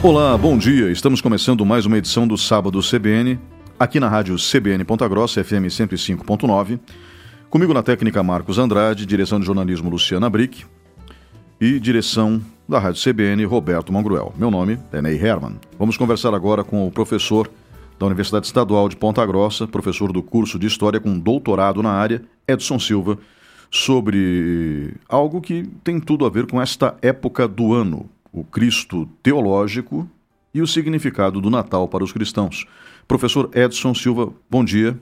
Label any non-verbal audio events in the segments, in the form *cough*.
Olá, bom dia. Estamos começando mais uma edição do Sábado CBN, aqui na rádio CBN Ponta Grossa, FM 105.9. Comigo na técnica Marcos Andrade, direção de jornalismo Luciana Brick e direção da Rádio CBN Roberto Mangruel. Meu nome é Ney Herman. Vamos conversar agora com o professor da Universidade Estadual de Ponta Grossa, professor do curso de História com doutorado na área, Edson Silva, sobre algo que tem tudo a ver com esta época do ano, o Cristo teológico e o significado do Natal para os cristãos. Professor Edson Silva, bom dia.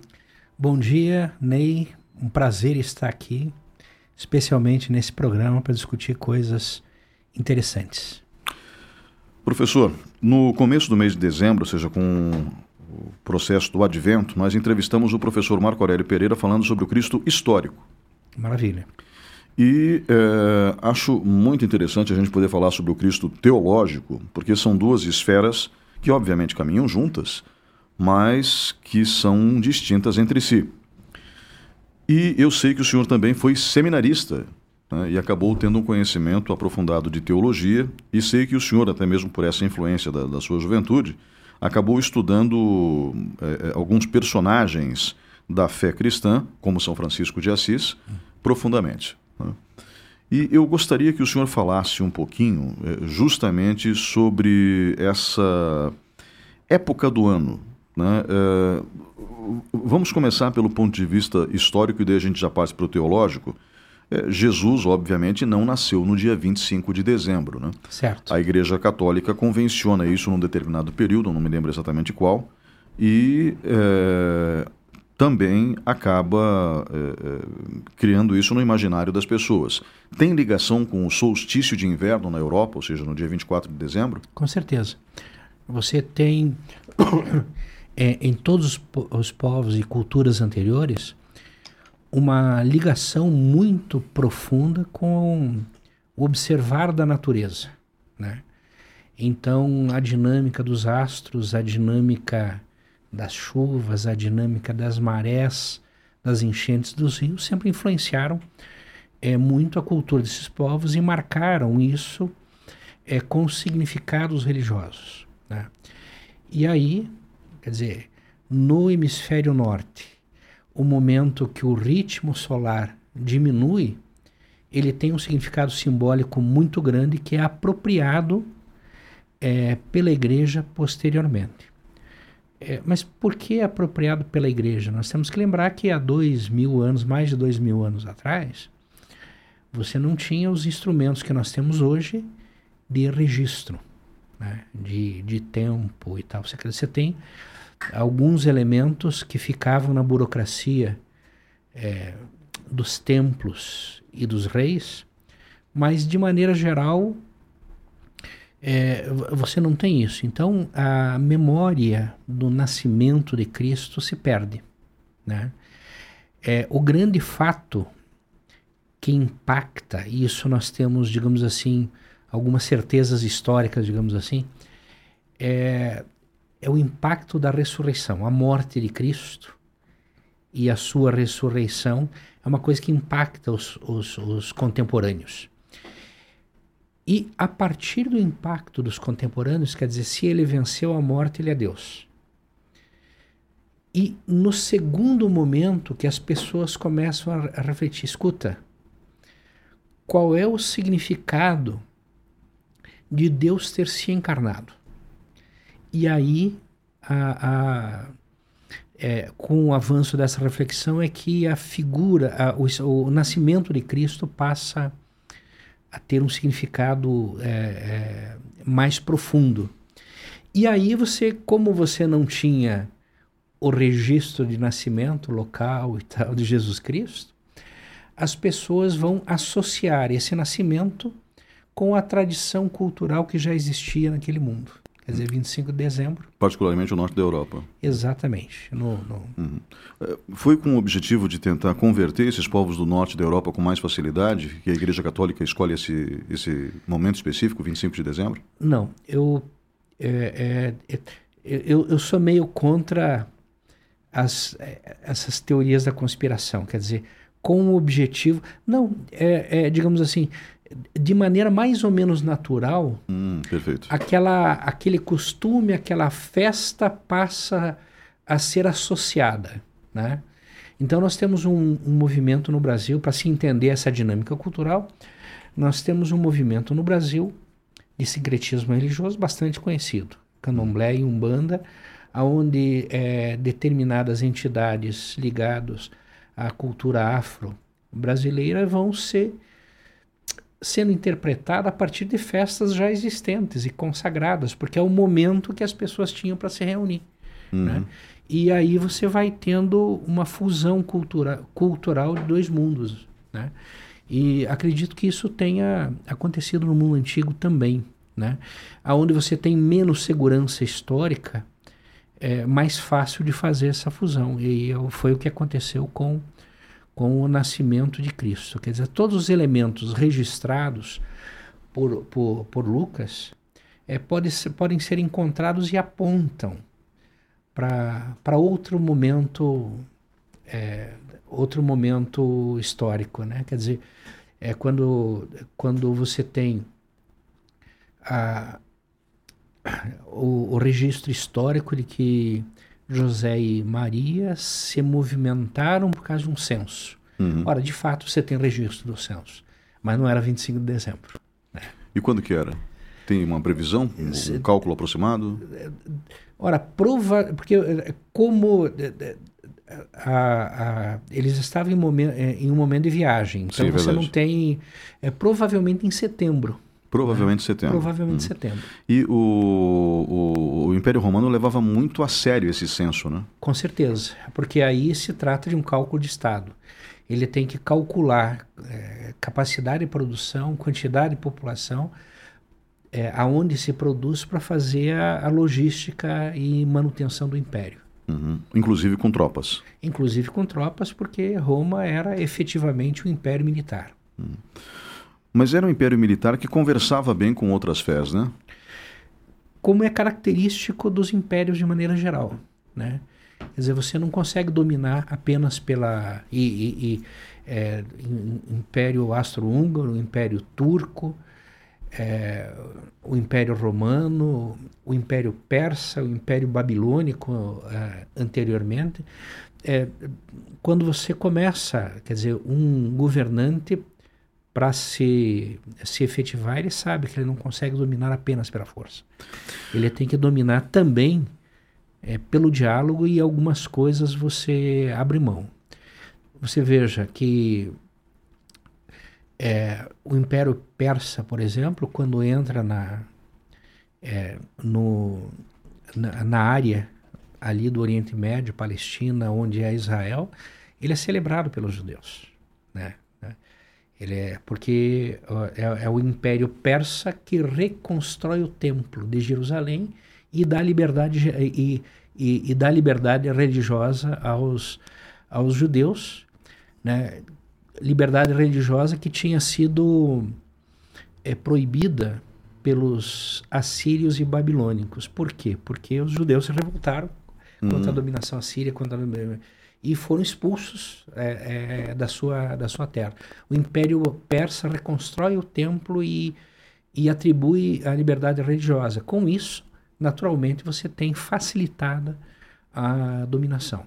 Bom dia, Ney. Um prazer estar aqui, especialmente nesse programa para discutir coisas interessantes. Professor, no começo do mês de dezembro, ou seja, com o processo do advento, nós entrevistamos o professor Marco Aurélio Pereira falando sobre o Cristo histórico. Maravilha. E é, acho muito interessante a gente poder falar sobre o Cristo teológico, porque são duas esferas que, obviamente, caminham juntas, mas que são distintas entre si. E eu sei que o senhor também foi seminarista né, e acabou tendo um conhecimento aprofundado de teologia, e sei que o senhor, até mesmo por essa influência da, da sua juventude, acabou estudando é, alguns personagens da fé cristã, como São Francisco de Assis, profundamente. Né? E eu gostaria que o senhor falasse um pouquinho é, justamente sobre essa época do ano. Né? É, vamos começar pelo ponto de vista histórico e daí a gente já passa para o teológico. É, Jesus, obviamente, não nasceu no dia 25 de dezembro. Né? Certo. A Igreja Católica convenciona isso num determinado período, não me lembro exatamente qual, e é, também acaba é, é, criando isso no imaginário das pessoas. Tem ligação com o solstício de inverno na Europa, ou seja, no dia 24 de dezembro? Com certeza. Você tem, *coughs* é, em todos os, os povos e culturas anteriores, uma ligação muito profunda com o observar da natureza. Né? Então, a dinâmica dos astros, a dinâmica das chuvas, a dinâmica das marés, das enchentes dos rios, sempre influenciaram é, muito a cultura desses povos e marcaram isso é, com significados religiosos. Né? E aí, quer dizer, no hemisfério norte, o momento que o ritmo solar diminui, ele tem um significado simbólico muito grande que é apropriado é, pela igreja posteriormente. É, mas por que apropriado pela igreja? Nós temos que lembrar que há dois mil anos, mais de dois mil anos atrás, você não tinha os instrumentos que nós temos hoje de registro, né? de, de tempo e tal. Você, você tem alguns elementos que ficavam na burocracia é, dos templos e dos reis, mas de maneira geral é, você não tem isso. Então a memória do nascimento de Cristo se perde. Né? É, o grande fato que impacta, e isso nós temos, digamos assim, algumas certezas históricas, digamos assim, é, é o impacto da ressurreição. A morte de Cristo e a sua ressurreição é uma coisa que impacta os, os, os contemporâneos. E a partir do impacto dos contemporâneos, quer dizer, se ele venceu a morte, ele é Deus. E no segundo momento que as pessoas começam a refletir, escuta, qual é o significado de Deus ter se encarnado? E aí, a, a, é, com o avanço dessa reflexão, é que a figura, a, o, o nascimento de Cristo passa a a ter um significado é, é, mais profundo. E aí você, como você não tinha o registro de nascimento local e tal de Jesus Cristo, as pessoas vão associar esse nascimento com a tradição cultural que já existia naquele mundo quer dizer, 25 de dezembro. Particularmente o norte da Europa. Exatamente. No, no... Uhum. É, foi com o objetivo de tentar converter esses povos do norte da Europa com mais facilidade que a Igreja Católica escolhe esse, esse momento específico, 25 de dezembro? Não, eu, é, é, é eu, eu sou meio contra as, é, essas teorias da conspiração, quer dizer, com o objetivo. Não, é, é digamos assim, de maneira mais ou menos natural, hum, aquela, aquele costume, aquela festa passa a ser associada, né? Então nós temos um, um movimento no Brasil para se entender essa dinâmica cultural. Nós temos um movimento no Brasil de sincretismo religioso bastante conhecido, Candomblé e Umbanda, aonde é, determinadas entidades ligadas à cultura afro brasileira vão ser sendo interpretada a partir de festas já existentes e consagradas, porque é o momento que as pessoas tinham para se reunir. Uhum. Né? E aí você vai tendo uma fusão cultura, cultural de dois mundos. Né? E acredito que isso tenha acontecido no mundo antigo também. Né? Onde você tem menos segurança histórica, é mais fácil de fazer essa fusão. E foi o que aconteceu com com o nascimento de Cristo. Quer dizer, todos os elementos registrados por, por, por Lucas é, pode ser, podem ser encontrados e apontam para outro momento é, outro momento histórico, né? Quer dizer, é quando, quando você tem a, o, o registro histórico de que José e Maria se movimentaram por causa de um censo. Uhum. Ora, de fato, você tem registro do censo, mas não era 25 de dezembro. Né? E quando que era? Tem uma previsão, um, um cálculo aproximado? Ora, prova, porque eh, como eh, eh, a, a, eles estavam em, momen, em, um momento de viagem, então Sim, você verdade. não tem, é, provavelmente em setembro. Provavelmente né? setembro. Provavelmente hum. setembro. E o, o, o, Império Romano levava muito a sério esse censo, né? Com certeza, porque aí se trata de um cálculo de Estado. Ele tem que calcular é, capacidade de produção, quantidade de população, é, aonde se produz para fazer a, a, logística e manutenção do Império. Uhum. Inclusive com tropas. Inclusive com tropas, porque Roma era efetivamente um império militar. Uhum. Mas era um império militar que conversava bem com outras fés, né? Como é característico dos impérios de maneira geral, né? Quer dizer, você não consegue dominar apenas pela e, e, e é, Império Austro-Húngaro, Império Turco, é, o Império Romano, o Império Persa, o Império Babilônico é, anteriormente. É, quando você começa, quer dizer, um governante para se, se efetivar, ele sabe que ele não consegue dominar apenas pela força. Ele tem que dominar também é, pelo diálogo e algumas coisas você abre mão. Você veja que é, o Império Persa, por exemplo, quando entra na, é, no, na, na, área ali do Oriente Médio, Palestina, onde é Israel, ele é celebrado pelos judeus. Né? Ele é porque é, é, o Império Persa que reconstrói o templo de Jerusalém e dá liberdade e, e, e dá liberdade religiosa aos, aos judeus, né? Liberdade religiosa que tinha sido é, proibida pelos assírios e babilônicos. Por quê? Porque os judeus se revoltaram contra a uhum. dominação assíria, contra a e foram expulsos é, é, da, sua, da sua terra. O Império Persa reconstrói o templo e, e atribui a liberdade religiosa. Com isso, naturalmente, você tem facilitada a dominação.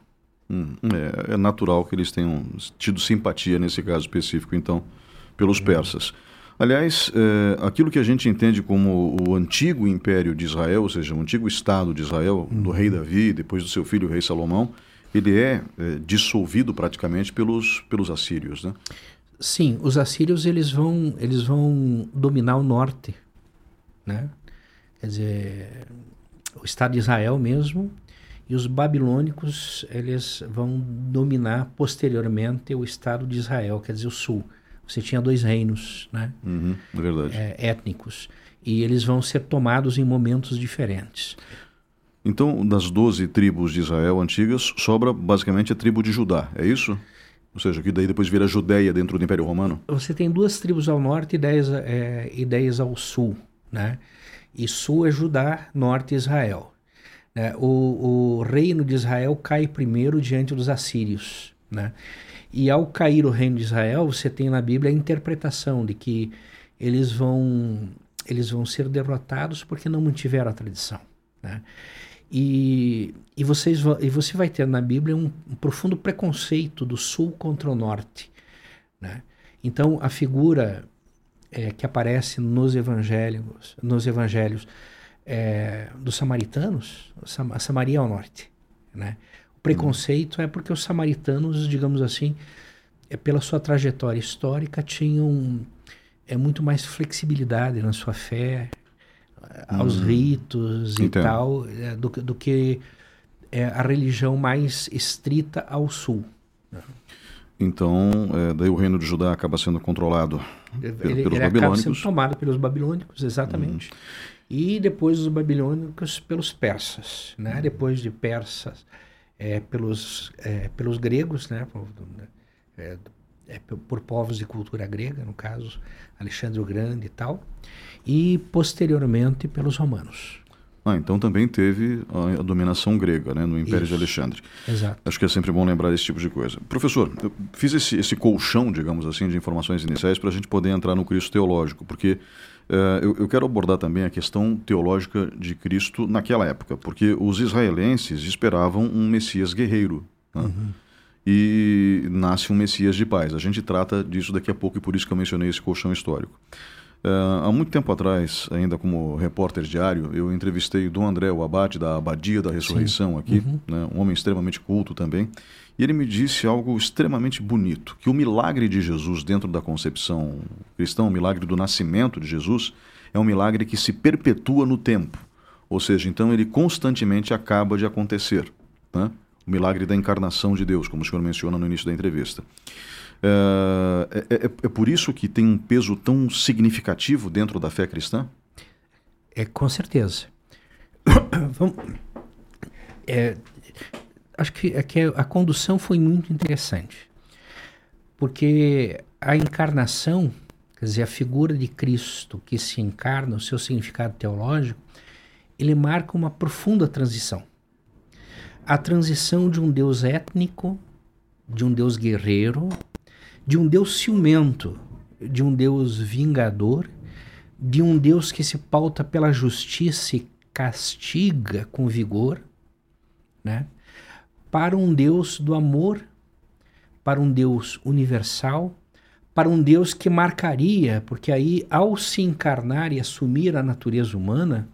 Hum, é, é, natural que eles tenham tido simpatia nesse caso específico, então, pelos persas. Aliás, é, aquilo que a gente entende como o antigo Império de Israel, ou seja, o antigo Estado de Israel, do rei Davi, depois do seu filho o rei Salomão, ele é, é, dissolvido praticamente pelos, pelos assírios, né? Sim, os assírios eles vão, eles vão dominar o norte, né? Quer dizer, o Estado de Israel mesmo, e os babilônicos eles vão dominar posteriormente o Estado de Israel, quer dizer, o sul. Você tinha dois reinos, né? Uhum, é verdade. É, étnicos. E eles vão ser tomados em momentos diferentes. Então, das 12 tribos de Israel antigas, sobra basicamente a tribo de Judá, é isso? Ou seja, que daí depois vira Judéia dentro do Império Romano? Você tem duas tribos ao norte e dez, é, e dez ao sul, né? E sul é Judá, norte é Israel. Né? O, o reino de Israel cai primeiro diante dos assírios, né? E ao cair o reino de Israel, você tem na Bíblia a interpretação de que eles vão eles vão ser derrotados porque não mantiveram a tradição. Né? E, e, vocês, e você vai ter na Bíblia um, um profundo preconceito do sul contra o norte. Né? Então, a figura é, que aparece nos evangelhos, nos evangelhos é, dos samaritanos, a Samaria ao norte. Né? O preconceito é porque os samaritanos, digamos assim, é, pela sua trajetória histórica, tinham é muito mais flexibilidade na sua fé, aos hum. ritos e Entendo. tal, do, do, que é, a religião mais estrita ao sul. Então, é, daí o reino de Judá acaba sendo controlado ele, pelos ele babilônicos. acaba sendo tomado pelos babilônicos, exatamente. Hum. E depois os babilônicos pelos persas, né? Hum. Depois de persas, é, pelos, é, pelos gregos, né? É, por povos de cultura grega, no caso, Alexandre o Grande e tal, e posteriormente pelos romanos. Ah, então também teve a, a dominação grega, né, no Império Isso. de Alexandre. Exato. Acho que é sempre bom lembrar esse tipo de coisa. Professor, eu fiz esse, esse colchão, digamos assim, de informações iniciais para a gente poder entrar no Cristo teológico, porque uh, eu, eu, quero abordar também a questão teológica de Cristo naquela época, porque os israelenses esperavam um Messias guerreiro. Né? Uhum e nasce um Messias de paz. A gente trata disso daqui a pouco e por isso que eu mencionei esse colchão histórico. Uh, há muito tempo atrás, ainda como repórter diário, eu entrevistei o Dom André, o abade da Abadia da Ressurreição Sim. aqui, uhum. né, um homem extremamente culto também, e ele me disse algo extremamente bonito, que o milagre de Jesus dentro da concepção cristã, o milagre do nascimento de Jesus, é um milagre que se perpetua no tempo, ou seja, então ele constantemente acaba de acontecer. Né? O milagre da encarnação de Deus, como o senhor menciona no início da entrevista. É, é, é, é por isso que tem um peso tão significativo dentro da fé cristã? É, com certeza. *coughs* Vamos, é, acho que, é que a condução foi muito interessante, porque a encarnação, quer dizer, a figura de Cristo que se encarna, o seu significado teológico, ele marca uma profunda transição a transição de um Deus étnico, de um Deus guerreiro, de um Deus ciumento, de um Deus vingador, de um Deus que se pauta pela justiça e castiga com vigor, né? para um Deus do amor, para um Deus universal, para um Deus que marcaria, porque aí, ao se encarnar e assumir a natureza humana,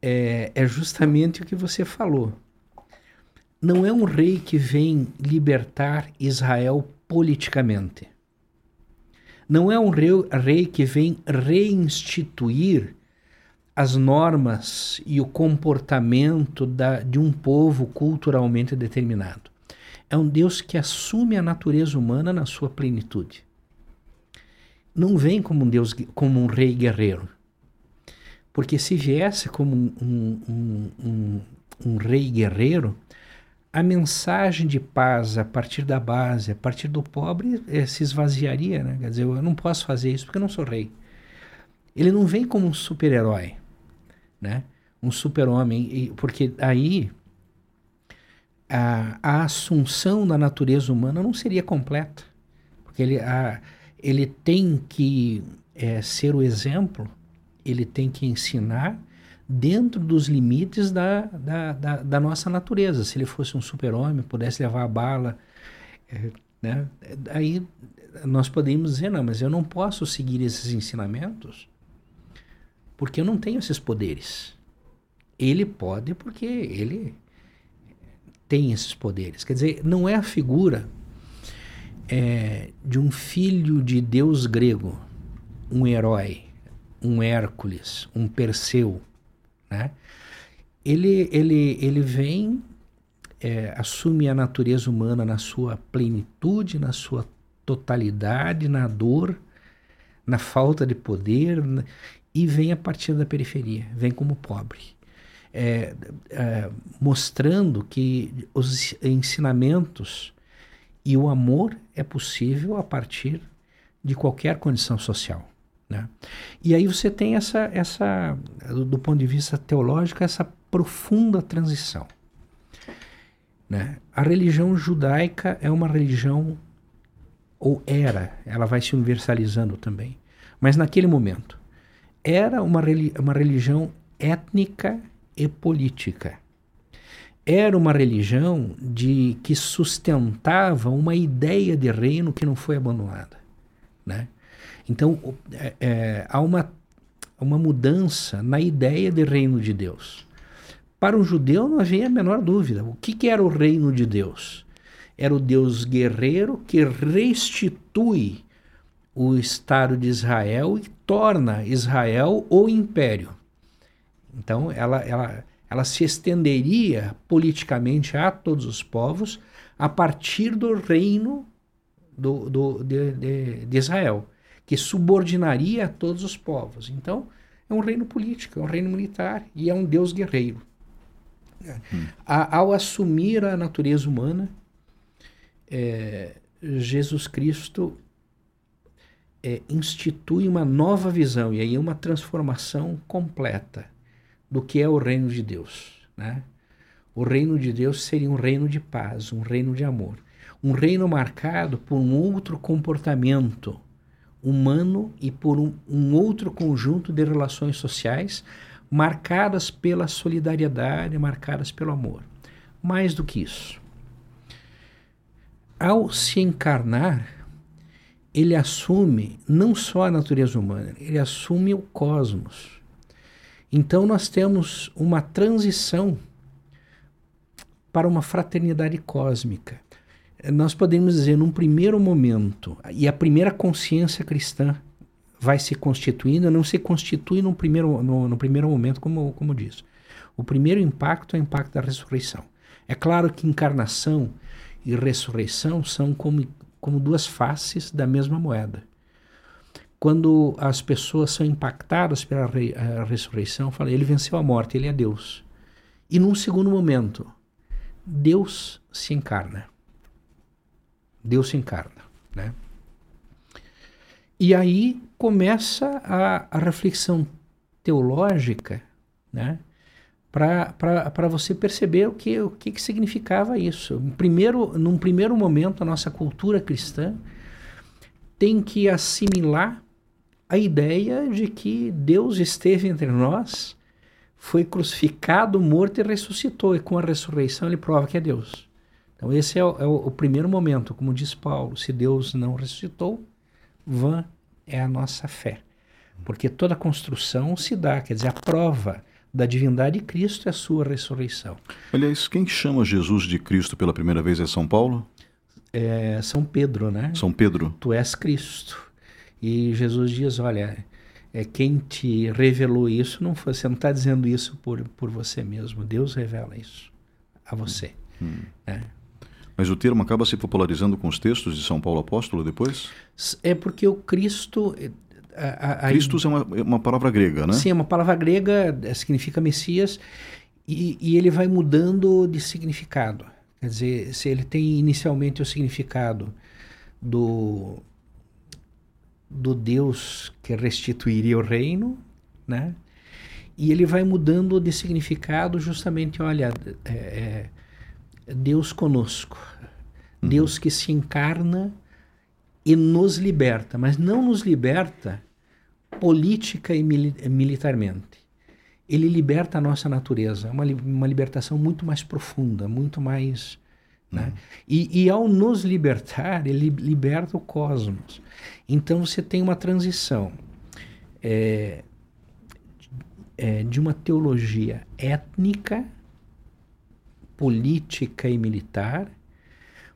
é, é justamente o que você falou não é um rei que vem libertar Israel politicamente. Não é um rei, rei que vem reinstituir as normas e o comportamento da, de um povo culturalmente determinado. É um Deus que assume a natureza humana na sua plenitude. Não vem como um Deus, como um rei guerreiro. Porque se viesse como um, um, um, um rei guerreiro, a mensagem de paz a partir da base, a partir do pobre, é, se esvaziaria, né? Quer dizer, eu não posso fazer isso porque eu não sou rei. Ele não vem como um super-herói, né? Um super-homem, porque aí a, a, assunção da natureza humana não seria completa. Porque ele, a, ele tem que é, ser o exemplo, ele tem que ensinar, dentro dos limites da, da, da, da nossa natureza. Se ele fosse um super-homem, pudesse levar a bala, é, né? aí nós poderíamos dizer, não, mas eu não posso seguir esses ensinamentos porque eu não tenho esses poderes. Ele pode porque ele tem esses poderes. Quer dizer, não é a figura é, de um filho de Deus grego, um herói, um Hércules, um Perseu, né? Ele, ele, ele vem, é, assume a natureza humana na sua plenitude, na sua totalidade, na dor, na falta de poder, e vem a partir da periferia, vem como pobre. É, é, mostrando que os ensinamentos e o amor é possível a partir de qualquer condição social. Né? E aí você tem essa, essa, do ponto de vista teológico, essa profunda transição. Né? A religião judaica é uma religião, ou era, ela vai se universalizando também, mas naquele momento. Era uma, uma religião étnica e política. Era uma religião de que sustentava uma ideia de reino que não foi abandonada. Né? Então, é, é, há uma, uma mudança na ideia de reino de Deus. Para um judeu não havia a menor dúvida. O que, que era o reino de Deus? Era o Deus guerreiro que restitui o Estado de Israel e torna Israel o império. Então, ela, ela, ela se estenderia politicamente a todos os povos a partir do reino do, do, de, de, de Israel, que subordinaria a todos os povos. Então, é um reino político, é um reino militar e é um Deus guerreiro. Hum. A, ao assumir a natureza humana, é, Jesus Cristo é, institui uma nova visão e aí uma transformação completa do que é o reino de Deus. Né? O reino de Deus seria um reino de paz, um reino de amor, um reino marcado por um outro comportamento humano e por um, um outro conjunto de relações sociais marcadas pela solidariedade, marcadas pelo amor. Mais do que isso, ao se encarnar, ele assume não só a natureza humana, ele assume o cosmos. Então nós temos uma transição para uma fraternidade cósmica. Nós podemos dizer, num primeiro momento, e a primeira consciência cristã vai se constituindo, não se constitui no primeiro, no, no primeiro momento, como, como diz. O primeiro impacto é o impacto da ressurreição. É claro que encarnação e ressurreição são como, como duas faces da mesma moeda. Quando as pessoas são impactadas pela re, ressurreição, fala, ele venceu a morte, ele é Deus. E num segundo momento, Deus se encarna. Deus se encarna, né? E aí começa a, a reflexão teológica, né? para você perceber o que, o que, que significava isso. Primeiro, num primeiro momento, a nossa cultura cristã tem que assimilar a ideia de que Deus esteve entre nós, foi crucificado, morto e ressuscitou, e com a ressurreição ele prova que é Deus. Então, esse é o, é o primeiro momento, como diz Paulo: se Deus não ressuscitou, vã é a nossa fé. Porque toda construção se dá, quer dizer, a prova da divindade de Cristo é a sua ressurreição. Aliás, quem chama Jesus de Cristo pela primeira vez é São Paulo? É São Pedro, né? São Pedro. Tu és Cristo. E Jesus diz: olha, é quem te revelou isso, não foi, você não está dizendo isso por, por você mesmo. Deus revela isso a você. Hum. Né? Mas o termo acaba se popularizando com os textos de São Paulo Apóstolo depois? É porque o Cristo. A, a, Christus é uma, é uma palavra grega, né? Sim, é uma palavra grega, é, significa Messias, e, e ele vai mudando de significado. Quer dizer, se ele tem inicialmente o significado do, do Deus que restituiria o reino, né? E ele vai mudando de significado justamente, olha, é, é, Deus conosco, uhum. Deus que se encarna e nos liberta, mas não nos liberta política e mili militarmente. Ele liberta a nossa natureza, uma, uma libertação muito mais profunda, muito mais. Né? Uhum. E, e, ao nos libertar, ele liberta o cosmos. Então você tem uma transição é, é, de uma teologia étnica política e militar,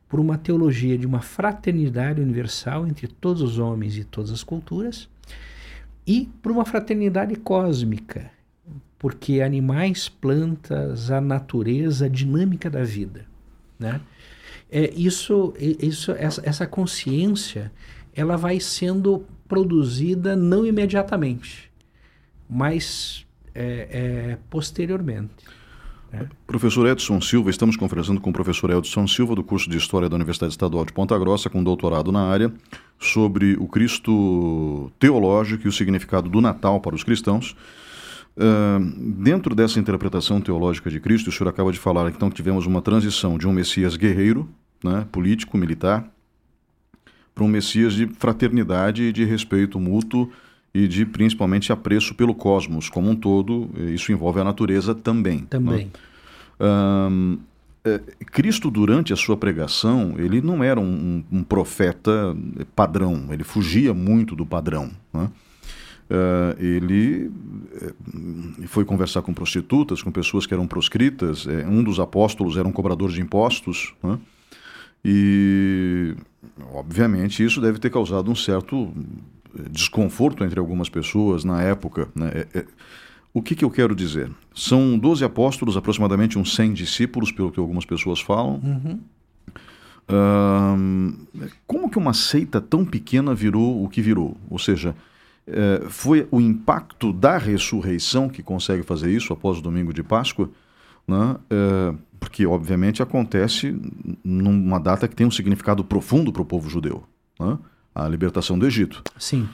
por uma teologia de uma fraternidade universal entre todos os homens e todas as culturas, e por uma fraternidade cósmica, porque animais, plantas, a natureza, a dinâmica da vida, né? É, isso, isso, essa, essa consciência, ela vai sendo produzida não imediatamente, mas é, é, posteriormente. É. Professor Edson Silva, estamos conversando com o professor Edson Silva, do curso de História da Universidade Estadual de Ponta Grossa, com doutorado na área, sobre o Cristo teológico e o significado do Natal para os cristãos. Uh, dentro dessa interpretação teológica de Cristo, o senhor acaba de falar então que tivemos uma transição de um Messias guerreiro, né, político, militar, para um Messias de fraternidade e de respeito mútuo e de principalmente apreço pelo cosmos como um todo. Isso envolve a natureza também. Né? Também. Né? Um, é, Cristo, durante a sua pregação, ele não era um, um profeta padrão, ele fugia muito do padrão. Né? Uh, ele uh, foi conversar com prostitutas, com pessoas que eram proscritas. Uh, um dos apóstolos era um cobrador de impostos. Né? E, obviamente, isso deve ter causado um certo desconforto entre algumas pessoas na época. Né? É, é, o que, que, eu quero dizer? São 12 apóstolos, aproximadamente uns 100 discípulos, pelo que algumas pessoas falam. Uhum. como que uma seita tão pequena virou o que virou? Ou seja, é, foi o impacto da ressurreição que consegue fazer isso após o domingo de Páscoa? Né? É, porque, obviamente, acontece numa data que tem um significado profundo para o povo judeu né? A libertação do Egito. Sim.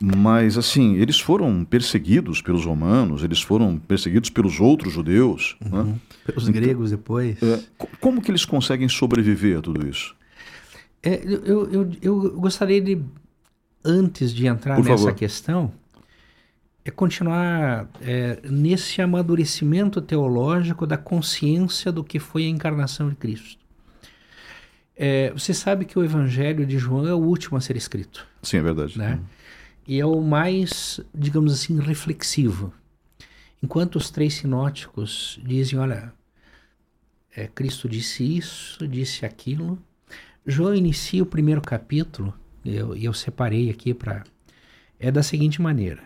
Mas, assim, eles foram perseguidos pelos romanos, eles foram perseguidos pelos outros judeus. Né? Uhum. Né? Pelos então, gregos depois. É, como que eles conseguem sobreviver a tudo isso? É, eu, eu, eu gostaria de, antes de entrar Por nessa favor. questão, é continuar é, nesse amadurecimento teológico da consciência do que foi a encarnação de Cristo. É, você sabe que o Evangelho de João é o último a ser escrito. Sim, é verdade. Né? Uhum e é o mais, digamos assim, reflexivo. Enquanto os três sinóticos dizem, olha, é, Cristo disse isso, disse aquilo. João inicia o primeiro capítulo, e eu, eu separei aqui para. É da seguinte maneira.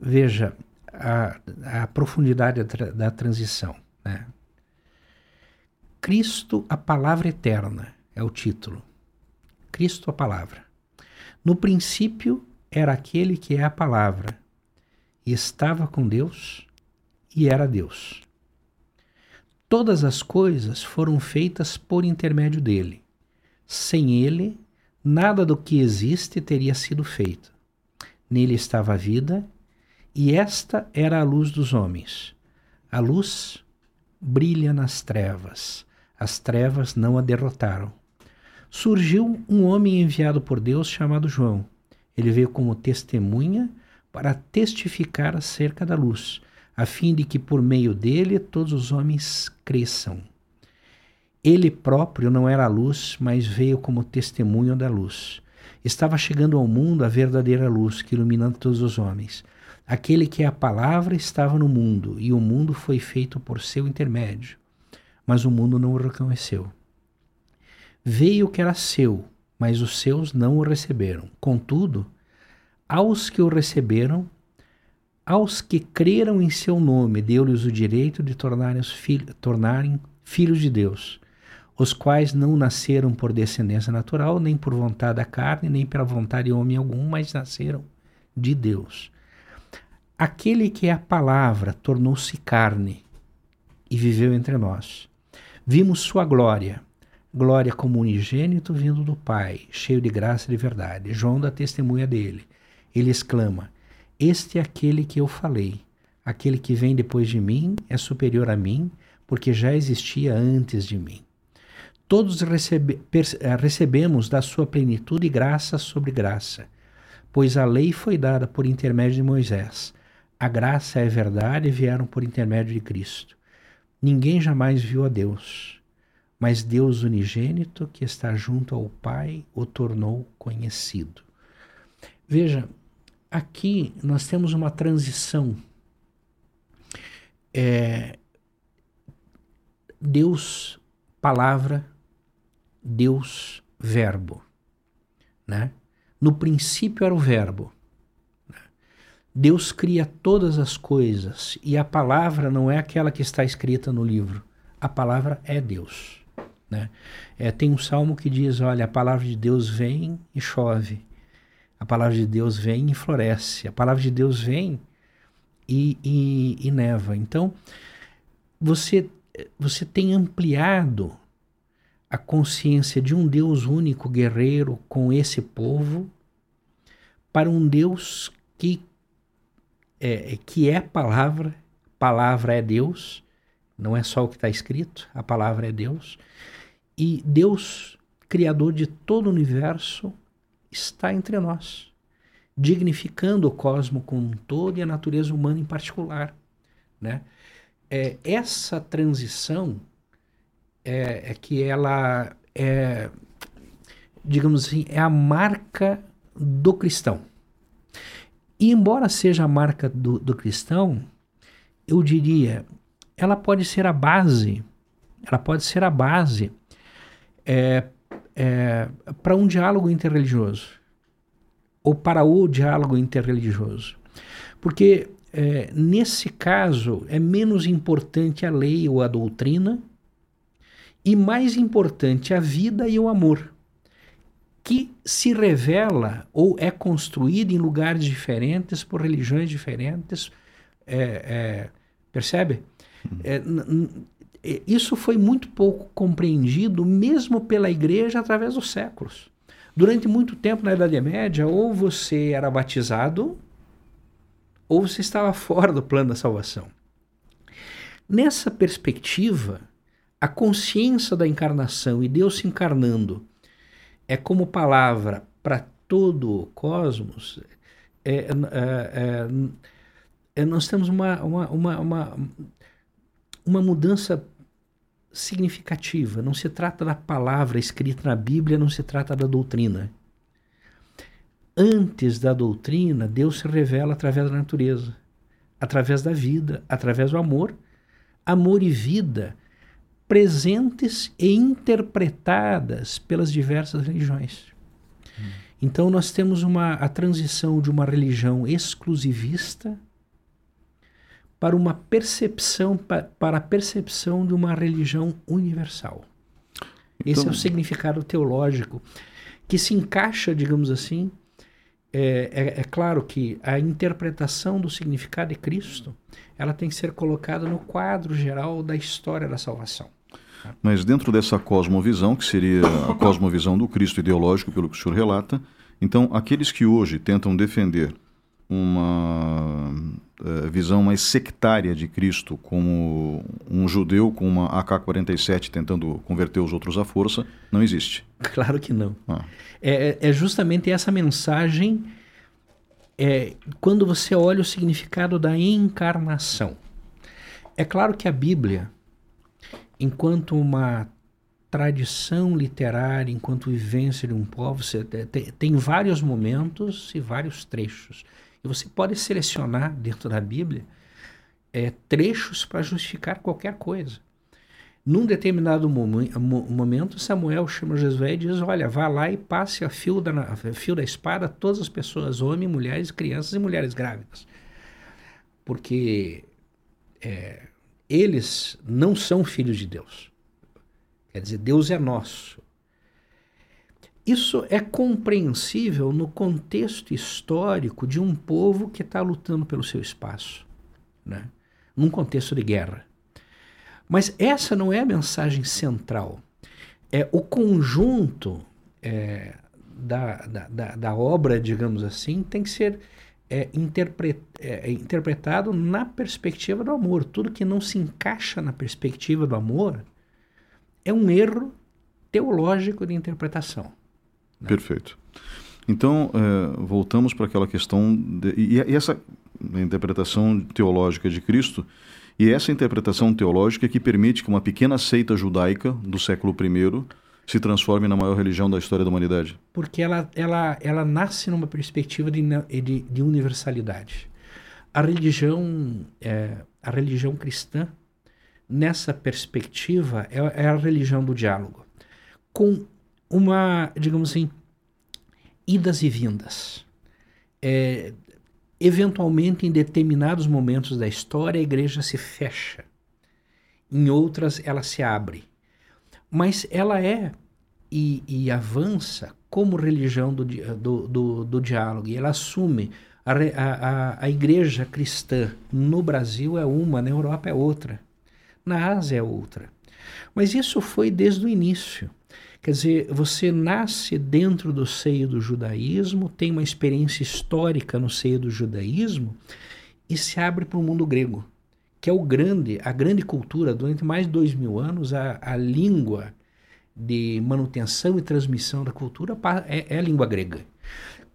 Veja a, a profundidade da, da transição. Né? Cristo, a palavra eterna, é o título. Cristo, a palavra. No princípio era aquele que é a palavra, e estava com Deus, e era Deus. Todas as coisas foram feitas por intermédio dele. Sem ele, nada do que existe teria sido feito. Nele estava a vida, e esta era a luz dos homens. A luz brilha nas trevas, as trevas não a derrotaram surgiu um homem enviado por Deus chamado João. Ele veio como testemunha para testificar acerca da luz, a fim de que por meio dele todos os homens cresçam. Ele próprio não era a luz, mas veio como testemunho da luz. Estava chegando ao mundo a verdadeira luz que ilumina todos os homens. Aquele que é a palavra estava no mundo, e o mundo foi feito por seu intermédio. Mas o mundo não o reconheceu. Veio o que era seu, mas os seus não o receberam. Contudo, aos que o receberam, aos que creram em seu nome, deu-lhes o direito de tornarem, filhos, tornarem filhos de Deus, os quais não nasceram por descendência natural, nem por vontade da carne, nem pela vontade de homem algum, mas nasceram de Deus. Aquele que é a palavra tornou-se carne e viveu entre nós. Vimos sua glória Glória como unigênito vindo do Pai, cheio de graça e de verdade. João dá testemunha dele. Ele exclama: Este é aquele que eu falei. Aquele que vem depois de mim é superior a mim, porque já existia antes de mim. Todos recebe, eh, recebemos da sua plenitude graça sobre graça, pois a lei foi dada por intermédio de Moisés. A graça e a verdade vieram por intermédio de Cristo. Ninguém jamais viu a Deus mas Deus unigênito, que está junto ao Pai, o tornou conhecido. Veja, aqui nós temos uma transição. É, Deus, palavra, Deus, verbo. Né? No princípio era o verbo. Deus cria todas as coisas e a palavra não é aquela que está escrita no livro. A palavra é Deus. Né? É, tem um salmo que diz: olha, a palavra de Deus vem e chove, a palavra de Deus vem e floresce, a palavra de Deus vem e, e, e neva. Então, você, você tem ampliado a consciência de um Deus único, guerreiro, com esse povo, para um Deus que é, que é palavra, palavra é Deus, não é só o que está escrito, a palavra é Deus, e Deus, Criador de todo o universo, está entre nós. dignificando o cosmo como um todo e a natureza humana em particular. Né? É, essa transição é, é que ela é, digamos assim, é a marca do cristão. E embora seja a marca do, do cristão, eu diria, ela pode ser a base, ela pode ser a base é, é, para um diálogo interreligioso ou para o diálogo interreligioso. Porque é, nesse caso é menos importante a lei ou a doutrina e mais importante a vida e o amor, que se revela ou é construído em lugares diferentes, por religiões diferentes. É, é, percebe? É, isso foi muito pouco compreendido, mesmo pela igreja, através dos séculos. Durante muito tempo na Idade Média, ou você era batizado, ou você estava fora do plano da salvação. Nessa perspectiva, a consciência da encarnação e Deus se encarnando é como palavra para todo o cosmos, é, é, é, é, nós temos uma, uma, uma, uma, uma mudança significativa. Não se trata da palavra escrita na Bíblia, não se trata da doutrina. Antes da doutrina, Deus se revela através da natureza, através da vida, através do amor. Amor e vida presentes e interpretadas pelas diversas religiões. Hum. Então nós temos uma, a transição de uma religião exclusivista para uma percepção para a percepção de uma religião universal. Então, Esse é o significado teológico que se encaixa, digamos assim, é, é, é, claro que a interpretação do significado de Cristo ela tem que ser colocada no quadro geral da história da salvação. Mas dentro dessa cosmovisão, que seria a *laughs* cosmovisão do Cristo ideológico, pelo que o senhor relata, então aqueles que hoje tentam defender uma uh, visão mais sectária de Cristo, como um judeu com uma AK-47 tentando converter os outros à força, não existe. Claro que não. Ah. É, é, justamente essa mensagem é, quando você olha o significado da encarnação. É claro que a Bíblia, enquanto uma tradição literária, enquanto vivência de um povo, você tem, tem vários momentos e vários trechos. E você pode selecionar dentro da Bíblia é, trechos para justificar qualquer coisa. Num determinado momento, Samuel chama Josué e diz: Olha, vá lá e passe a fio da, a fio da espada todas as pessoas, homens, mulheres, crianças e mulheres grávidas. Porque é, eles não são filhos de Deus. Quer dizer, Deus é nosso. Isso é compreensível no contexto histórico de um povo que está lutando pelo seu espaço, né? num contexto de guerra. Mas essa não é a mensagem central. É o conjunto é, da, da, da, obra, digamos assim, tem que ser é, interpret, é, interpretado na perspectiva do amor. Tudo que não se encaixa na perspectiva do amor é um erro teológico de interpretação. Né? Perfeito. Então, é, voltamos para aquela questão. De, e, e, essa interpretação teológica de Cristo, e essa interpretação teológica que permite que uma pequena seita judaica do século I se transforme na maior religião da história da humanidade? Porque ela, ela, ela nasce numa perspectiva de, de, de universalidade. A religião, é, a religião cristã, nessa perspectiva, é, é a religião do diálogo. Com uma, digamos assim, idas e vindas. É, eventualmente, em determinados momentos da história, a igreja se fecha, em outras, ela se abre. Mas ela é e, e avança como religião do, do, do, do, diálogo, e ela assume. A, a, a igreja cristã no Brasil é uma, na Europa é outra, na Ásia é outra. Mas isso foi desde o início. Quer dizer, você nasce dentro do seio do judaísmo, tem uma experiência histórica no seio do judaísmo e se abre para o mundo grego, que é o grande, a grande cultura, durante mais de dois mil anos, a, a língua de manutenção e transmissão da cultura é, é a língua grega.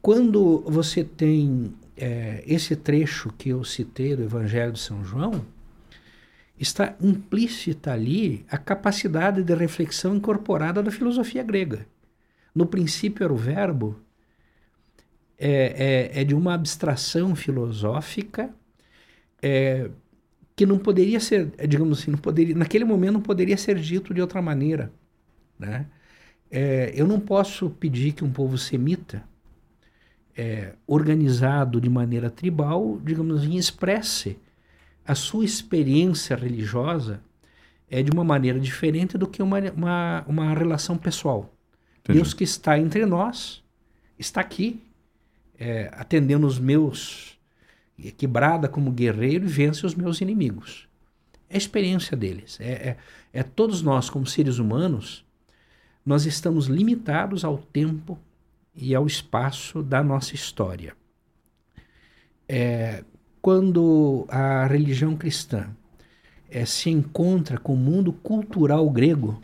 quando você tem é, esse trecho que eu citei do Evangelho de São João, está implícita ali a capacidade de reflexão incorporada da filosofia grega. No princípio era o verbo, é, é, é de uma abstração filosófica é, que não poderia ser, digamos assim, não poderia, naquele momento não poderia ser dito de outra maneira. Né? É, eu não posso pedir que um povo semita, é, organizado de maneira tribal, digamos assim, expresse a sua experiência religiosa é de uma maneira diferente do que uma, uma, uma relação pessoal. Entendi. Deus que está entre nós está aqui, é, atendendo os meus, que brada como guerreiro e vence os meus inimigos. É a experiência deles. É, é, é todos nós, como seres humanos, nós estamos limitados ao tempo e ao espaço da nossa história. É, quando a religião cristã é, se encontra com o mundo cultural grego,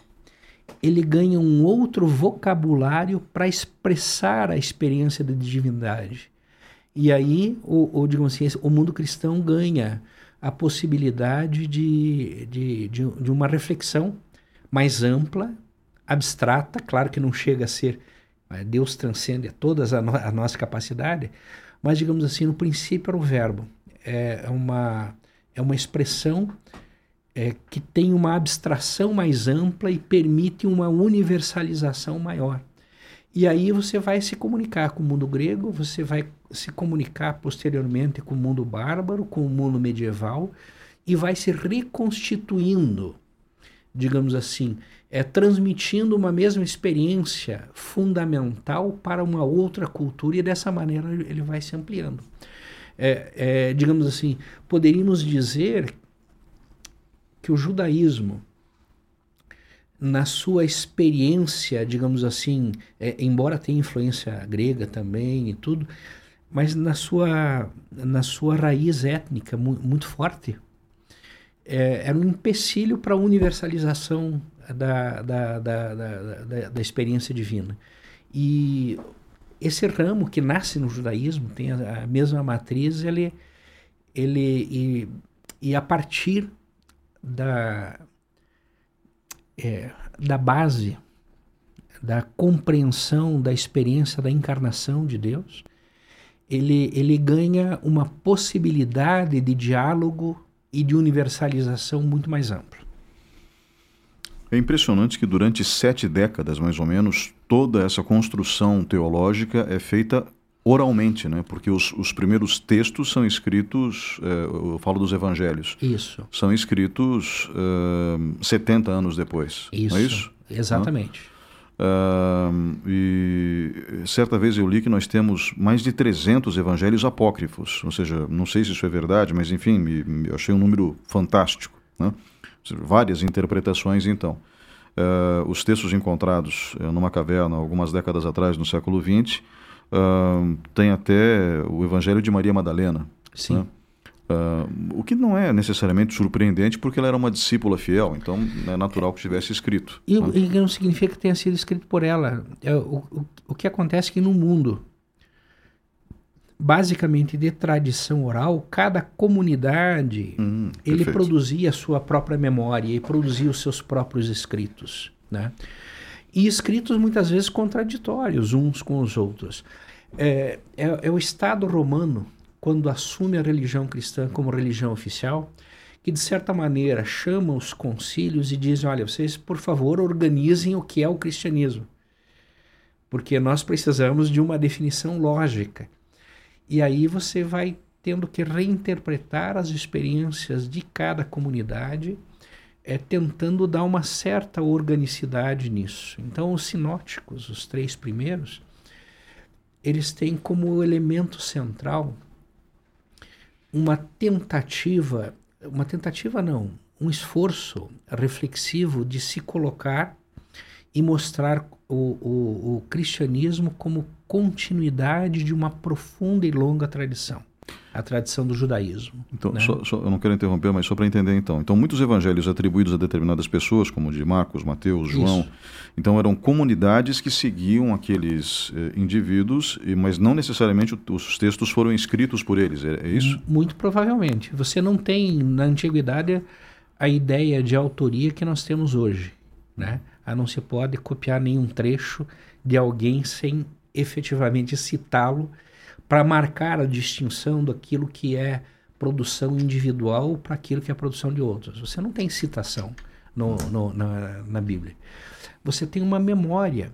ele ganha um outro vocabulário para expressar a experiência da divindade. E aí, o, o, digamos assim, o mundo cristão ganha a possibilidade de, de, de, de uma reflexão mais ampla, abstrata, claro que não chega a ser Deus transcende todas a, no, a nossa capacidade, mas digamos assim, no princípio era o verbo é uma, é uma expressão é, que tem uma abstração mais ampla e permite uma universalização maior. E aí você vai se comunicar com o mundo grego, você vai se comunicar posteriormente com o mundo bárbaro, com o mundo medieval, e vai se reconstituindo, digamos assim, é, transmitindo uma mesma experiência fundamental para uma outra cultura, e dessa maneira ele vai se ampliando. É, é, digamos assim, poderíamos dizer que o judaísmo, na sua experiência, digamos assim, é, embora tenha influência grega também e tudo, mas na sua, na sua raiz étnica mu muito forte, é, era um empecilho para a universalização da, da, da, da, da experiência divina. E esse ramo que nasce no judaísmo tem a, mesma matriz, ele, ele e, e a partir da, é, da base da compreensão da experiência da encarnação de Deus, ele, ele ganha uma possibilidade de diálogo e de universalização muito mais ampla. É impressionante que durante sete décadas, mais ou menos, toda essa construção teológica é feita oralmente, né? Porque os, os primeiros textos são escritos, é, eu falo dos evangelhos. Isso. São escritos uh, 70 anos depois. Isso. É isso? Exatamente. Uh, e certa vez eu li que nós temos mais de 300 evangelhos apócrifos, ou seja, não sei se isso é verdade, mas enfim, me, me achei um número fantástico, né? várias interpretações então. Uh, os textos encontrados uh, numa caverna algumas décadas atrás, no século XX, uh, tem até o Evangelho de Maria Madalena. Sim. Né? O que não é necessariamente surpreendente, porque ela era uma discípula fiel, então é natural que tivesse escrito. E, né? e não significa que tenha sido escrito por ela. É, o, o, o que acontece é que no mundo basicamente de tradição oral, cada comunidade hum, ele produzia a sua própria memória e produzia os seus próprios escritos, né? E escritos muitas vezes contraditórios uns com os outros. É, é, é o Estado romano, quando assume a religião cristã como religião oficial, que de certa maneira chama os concílios e diz: olha, vocês por favor organizem o que é o cristianismo, porque nós precisamos de uma definição lógica e aí você vai tendo que reinterpretar as experiências de cada comunidade, é, tentando dar uma certa organicidade nisso. Então, os sinóticos, os três primeiros, eles têm como elemento central uma tentativa, uma tentativa não, um esforço reflexivo de se colocar e mostrar o, o, o cristianismo como continuidade de uma profunda e longa tradição. A tradição do judaísmo. Então, né? só, só, eu não quero interromper, mas só para entender então. Então, muitos evangelhos atribuídos a determinadas pessoas, como o de Marcos, Mateus, João, Isso. então eram comunidades que seguiam aqueles eh, indivíduos, mas não necessariamente os textos foram escritos por eles, é, é isso? Muito provavelmente. Você não tem na antiguidade a ideia de autoria que nós temos hoje, né? A não se pode copiar nenhum trecho de alguém sem efetivamente citá-lo para marcar a distinção daquilo que é produção individual para aquilo que é produção de outros. Você não tem citação no, no, na, na, Bíblia. Você tem uma memória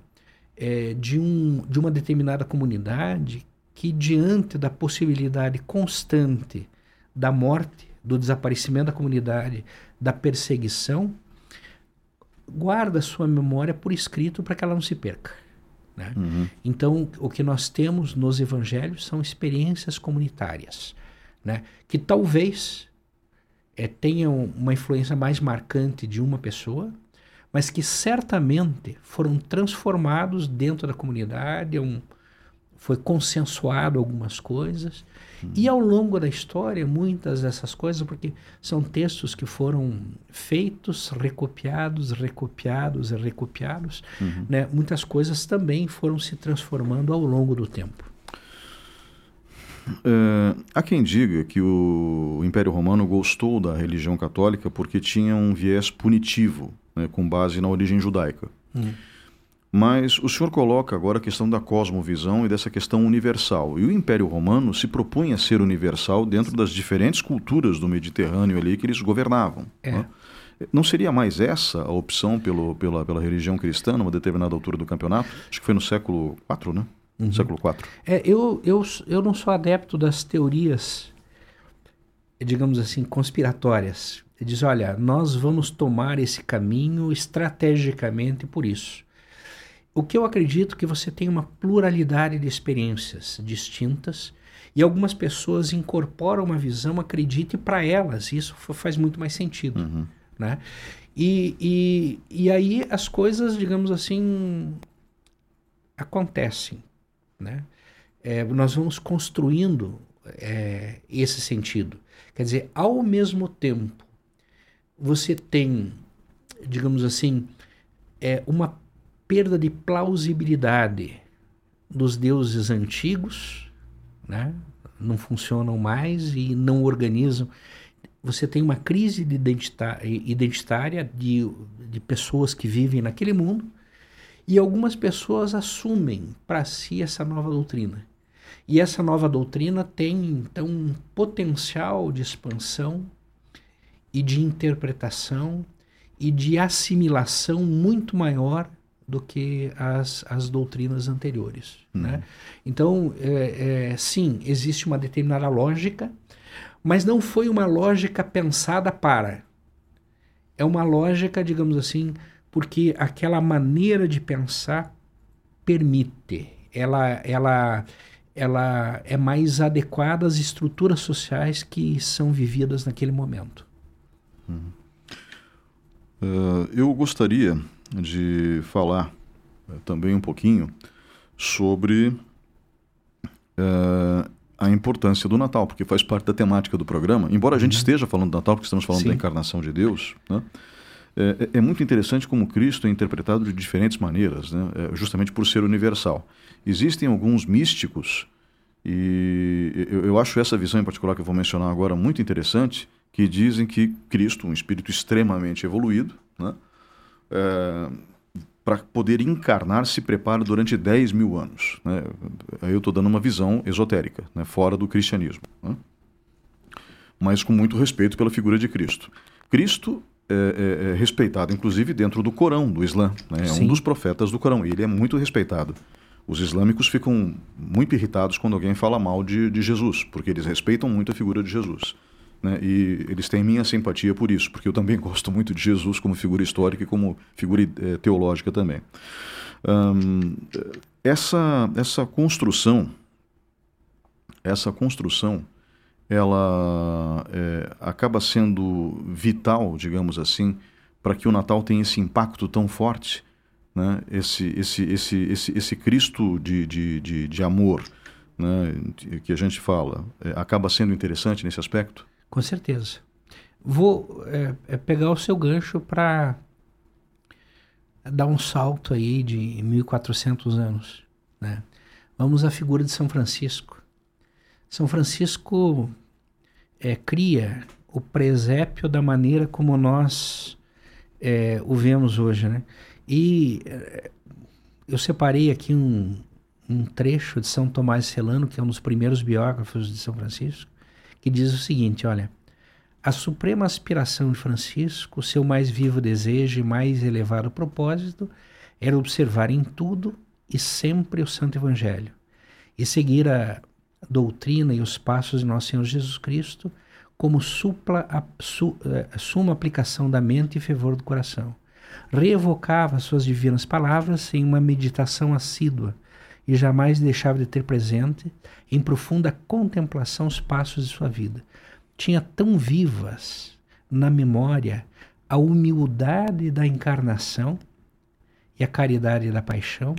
é, de, um, de uma determinada comunidade que, diante da possibilidade constante da morte, do desaparecimento da comunidade, da perseguição, guarda sua memória por escrito para que ela não se perca. Né? Uhum. Então, o que nós temos nos evangelhos são experiências comunitárias, né? que talvez é, tenham uma influência mais marcante de uma pessoa, mas que certamente foram transformados dentro da comunidade, um, foi consensuado algumas coisas. Uhum. E ao longo da história, muitas dessas coisas, porque são textos que foram feitos, recopiados, recopiados e recopiados, uhum. né? muitas coisas também foram se transformando ao longo do tempo. É, há quem diga que o Império Romano gostou da religião católica porque tinha um viés punitivo, né, com base na origem judaica. Uhum. Mas o senhor coloca agora a questão da cosmovisão e dessa questão universal. E o Império Romano se propunha a ser universal dentro das diferentes culturas do Mediterrâneo ali que eles governavam. É. Né? Não seria mais essa a opção pelo, pela, pela religião cristã numa determinada altura do campeonato? Acho que foi no século IV, né? Uhum. Século IV. É, eu, eu, eu não sou adepto das teorias, digamos assim, conspiratórias. Diz, olha, nós vamos tomar esse caminho estrategicamente por isso. O que eu acredito que você tem uma pluralidade de experiências distintas e algumas pessoas incorporam uma visão, acredite para elas, isso faz muito mais sentido, uhum. né? E, e, e aí as coisas, digamos assim, acontecem, né? É, nós vamos construindo é, esse sentido. Quer dizer, ao mesmo tempo, você tem, digamos assim, é, uma perda de plausibilidade dos deuses antigos, né? não funcionam mais e não organizam. Você tem uma crise de identitária de, de pessoas que vivem naquele mundo e algumas pessoas assumem para si essa nova doutrina. E essa nova doutrina tem, então, um potencial de expansão e de interpretação e de assimilação muito maior do que as, as doutrinas anteriores. Uhum. Né? Então, é, é, sim, existe uma determinada lógica, mas não foi uma lógica pensada para. É uma lógica, digamos assim, porque aquela maneira de pensar permite, ela, ela, ela é mais adequada às estruturas sociais que são vividas naquele momento. Uhum. Uh, eu gostaria de falar uh, também um pouquinho sobre uh, a importância do Natal, porque faz parte da temática do programa. Embora a gente uhum. esteja falando do Natal, porque estamos falando Sim. da encarnação de Deus, né? é, é, muito interessante como Cristo é interpretado de diferentes maneiras, né? é, justamente por ser universal. Existem alguns místicos, e eu, eu acho essa visão em particular que eu vou mencionar agora muito interessante, que dizem que Cristo, um espírito extremamente evoluído, né? É, para poder encarnar, se prepara durante 10 mil anos. Né? Aí eu estou dando uma visão esotérica, né? fora do cristianismo. Né? Mas com muito respeito pela figura de Cristo. Cristo é, é, é respeitado, inclusive, dentro do Corão, do Islã. Né? É um dos profetas do Corão. E ele é muito respeitado. Os islâmicos ficam muito irritados quando alguém fala mal de, de Jesus, porque eles respeitam muito a figura de Jesus. Né? E eles têm minha simpatia por isso, porque eu também *laughs* gosto muito de Jesus como figura histórica e como figura é, teológica também. Essa, essa construção, essa construção, ela é, acaba sendo vital, digamos assim, para que o Natal tenha esse impacto tão forte, né? esse, esse, esse, esse, esse Cristo de, de, de, de amor, né, que a gente fala, é, acaba sendo interessante nesse aspecto? Com certeza. Vou é, é pegar o seu gancho para dar um salto aí de 1400 anos. Né? Vamos à figura de São Francisco. São Francisco é, cria o presépio da maneira como nós é, o vemos hoje. Né? E é, eu separei aqui um, um trecho de São Tomás Celano, que é um dos primeiros biógrafos de São Francisco, que diz o seguinte: olha, a suprema aspiração de Francisco, seu mais vivo desejo e mais elevado propósito, era observar em tudo e sempre o Santo Evangelho e seguir a doutrina e os passos de Nosso Senhor Jesus Cristo como supla a, su, a eh, suma aplicação da mente e fervor do coração. Reevocava suas divinas palavras em uma meditação assídua e jamais deixava de ter presente em profunda contemplação os passos de sua vida. Tinha tão vivas na memória a humildade da encarnação e a caridade da paixão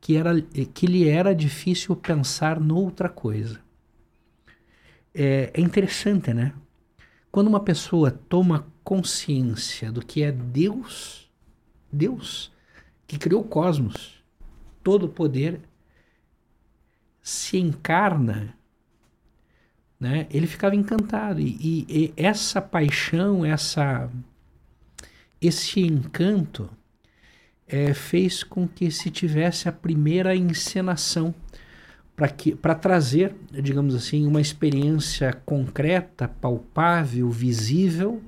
que, era, que lhe era difícil pensar noutra coisa. É, é interessante, né? Quando uma pessoa toma consciência do que é Deus, Deus que criou o cosmos, todo o poder, se encarna, né? Ele ficava encantado e, e, e essa paixão, essa esse encanto é, fez com que se tivesse a primeira encenação para trazer, digamos assim, uma experiência concreta, palpável, visível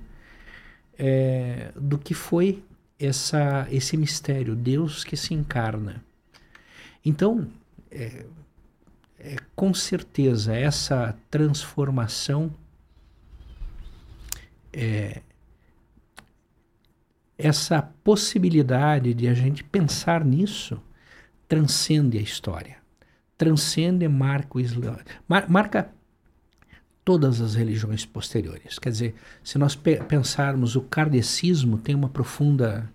é, do que foi essa, esse mistério, Deus que se encarna. Então, é, é, com certeza, essa transformação é, essa possibilidade de a gente pensar nisso transcende a história, transcende marca o Islã, mar, marca todas as religiões posteriores. Quer dizer, se nós pe pensarmos o kardecismo tem uma profunda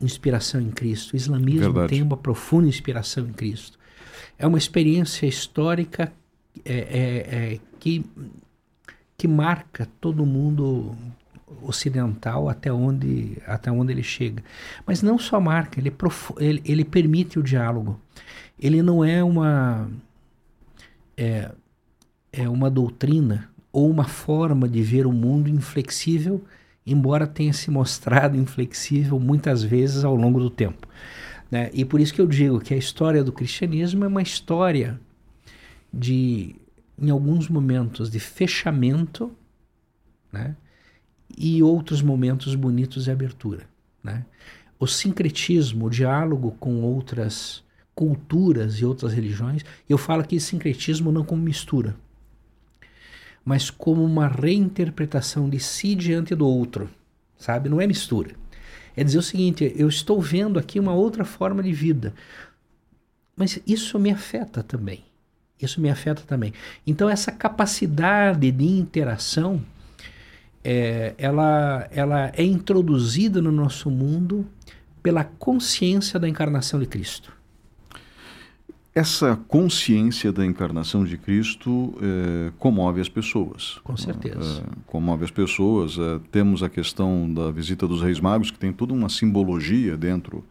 inspiração em Cristo, o islamismo Verdade. tem uma profunda inspiração em Cristo. É uma experiência histórica é, é, é, que, que marca todo mundo ocidental até onde, até onde ele chega. Mas não só marca, ele, ele, ele permite o diálogo. Ele não é uma, é, é uma doutrina ou uma forma de ver o mundo inflexível, embora tenha se mostrado inflexível muitas vezes ao longo do tempo. Né? E por isso que eu digo que a história do cristianismo é uma história de, em alguns momentos, de fechamento, né? e outros momentos bonitos de abertura. Né? O sincretismo, o diálogo com outras culturas e outras religiões, eu falo aqui sincretismo não como mistura, mas como uma reinterpretação de si diante do outro, sabe? Não é mistura. É dizer o seguinte: eu estou vendo aqui uma outra forma de vida, mas isso me afeta também. Isso me afeta também. Então, essa capacidade de interação é, ela, ela é introduzida no nosso mundo pela consciência da encarnação de Cristo. Essa consciência da encarnação de Cristo é, comove as pessoas. Com certeza. É, comove as pessoas. É, temos a questão da visita dos Reis Magos, que tem toda uma simbologia dentro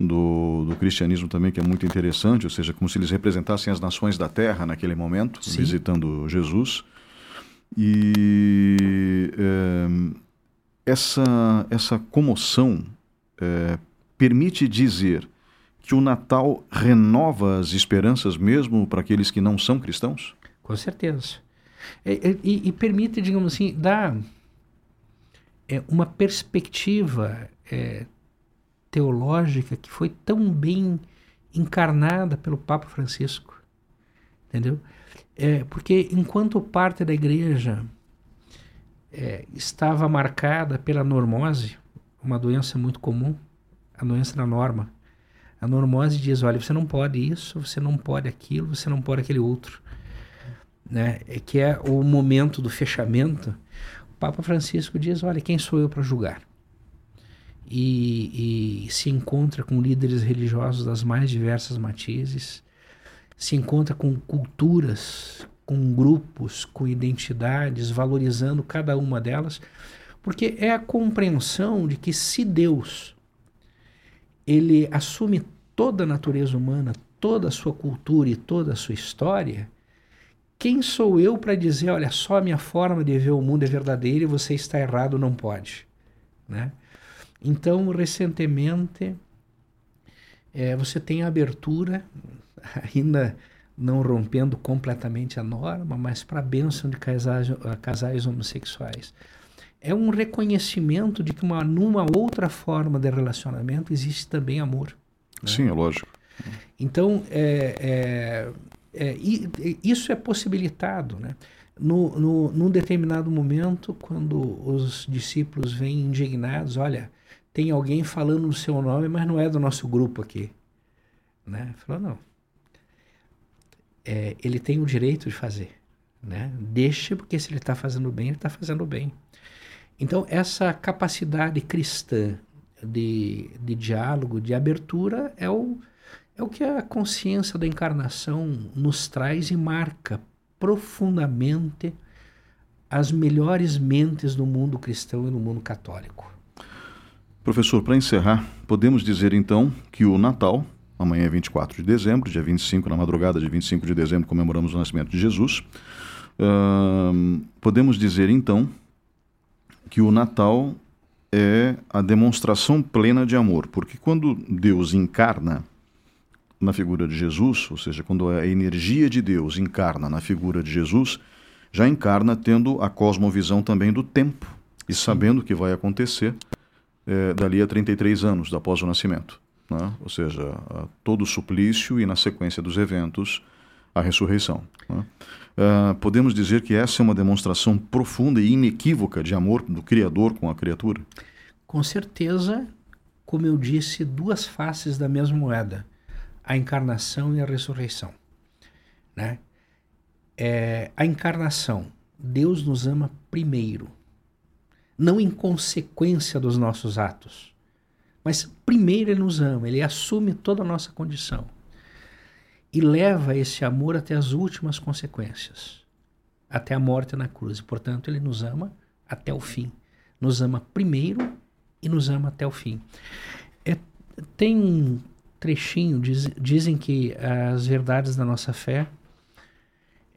do, do, cristianismo também, que é muito interessante, ou seja, como se eles representassem as nações da terra naquele momento, Sim. visitando Jesus. E essa, essa comoção permite dizer que o Natal renova as esperanças mesmo para aqueles que não são cristãos? Com certeza. E, e, e permite, digamos assim, dar é, uma perspectiva é, teológica que foi tão bem encarnada pelo Papa Francisco. Entendeu? É, porque enquanto parte da igreja é, estava marcada pela normose, uma doença muito comum, a doença da norma. A normose diz: olha, você não pode isso, você não pode aquilo, você não pode aquele outro. Né? É que é o momento do fechamento. O Papa Francisco diz: olha, quem sou eu para julgar? E, e, se encontra com líderes religiosos das mais diversas matizes se encontra com culturas, com grupos, com identidades, valorizando cada uma delas, porque é a compreensão de que se Deus ele assume toda a natureza humana, toda a sua cultura e toda a sua história, quem sou eu para dizer, olha, só a minha forma de ver o mundo é verdadeira e você está errado, não pode, né? Então, recentemente, é, você tem a abertura, *laughs* ainda não rompendo completamente a norma, mas para a bênção de casais, casais homossexuais. É um reconhecimento de que uma, numa outra forma de relacionamento existe também amor. Né? Sim, é lógico. Então, é, é, é, isso é possibilitado. Né? No, no, num determinado momento, quando os discípulos vêm indignados, olha, tem alguém falando o seu nome, mas não é do nosso grupo aqui. Né? Falou, não. É, ele tem o direito de fazer. Né? Deixa, porque se ele está fazendo bem, ele está fazendo bem. Então, essa capacidade cristã de, de diálogo, de abertura, é o, é o que a consciência da encarnação nos traz e marca profundamente as melhores mentes do mundo cristão e do mundo católico. Professor, para encerrar, podemos dizer então que o Natal, amanhã é 24 de dezembro, dia 25, na madrugada de 25 de dezembro, comemoramos o nascimento de Jesus. Uh, podemos dizer então que o Natal é a demonstração plena de amor, porque quando Deus encarna na figura de Jesus, ou seja, quando a energia de Deus encarna na figura de Jesus, já encarna tendo a cosmovisão também do tempo e sabendo o que vai acontecer é, dali a 33 anos após o nascimento. Né? Ou seja, todo o suplício e, na sequência dos eventos, a ressurreição. Né? Uh, podemos dizer que essa é uma demonstração profunda e inequívoca de amor do Criador com a criatura? Com certeza, como eu disse, duas faces da mesma moeda: a encarnação e a ressurreição. Né? É, a encarnação, Deus nos ama primeiro não em consequência dos nossos atos. Mas primeiro ele nos ama, ele assume toda a nossa condição e leva esse amor até as últimas consequências, até a morte na cruz. E, portanto, ele nos ama até o fim. Nos ama primeiro e nos ama até o fim. É, tem um trechinho, diz, dizem que as verdades da nossa fé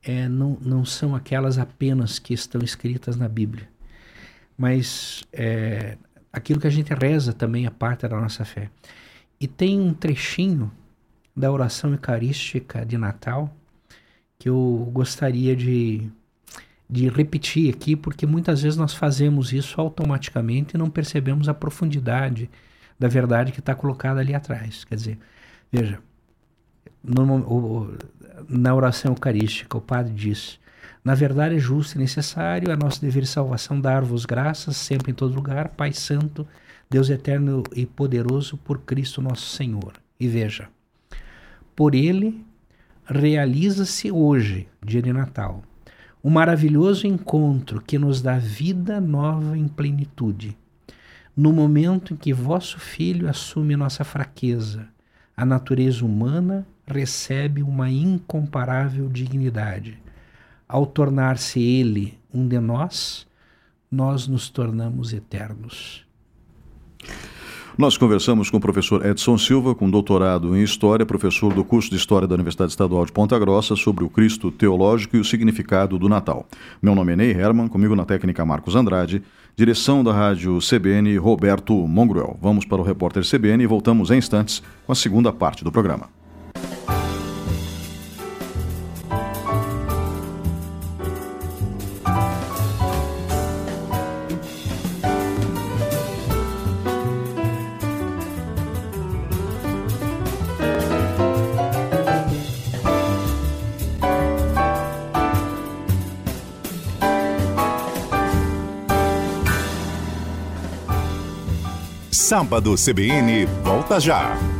é, não, não são aquelas apenas que estão escritas na Bíblia mas é, aquilo que a gente reza também é parte da nossa fé. E tem um trechinho da oração eucarística de Natal que eu gostaria de, de repetir aqui, porque muitas vezes nós fazemos isso automaticamente e não percebemos a profundidade da verdade que está colocada ali atrás. Quer dizer, veja, no, na oração eucarística o padre diz: na verdade, é justo e necessário, é nosso dever de salvação dar-vos graças, sempre em todo lugar, Pai Santo, Deus eterno e poderoso, por Cristo nosso Senhor. E veja, por Ele realiza-se hoje, dia de Natal, um maravilhoso encontro que nos dá vida nova em plenitude. No momento em que vosso Filho assume nossa fraqueza, a natureza humana recebe uma incomparável dignidade ao tornar-se Ele um de nós, nós nos tornamos eternos. Nós conversamos com o professor Edson Silva, com doutorado em História, professor do curso de História da Universidade Estadual de Ponta Grossa, sobre o Cristo teológico e o significado do Natal. Meu nome é Ney Herman, comigo na técnica Marcos Andrade, direção da rádio CBN Roberto Mongruel. Vamos para o repórter CBN e voltamos em instantes com a segunda parte do programa. Sábado CBN volta já.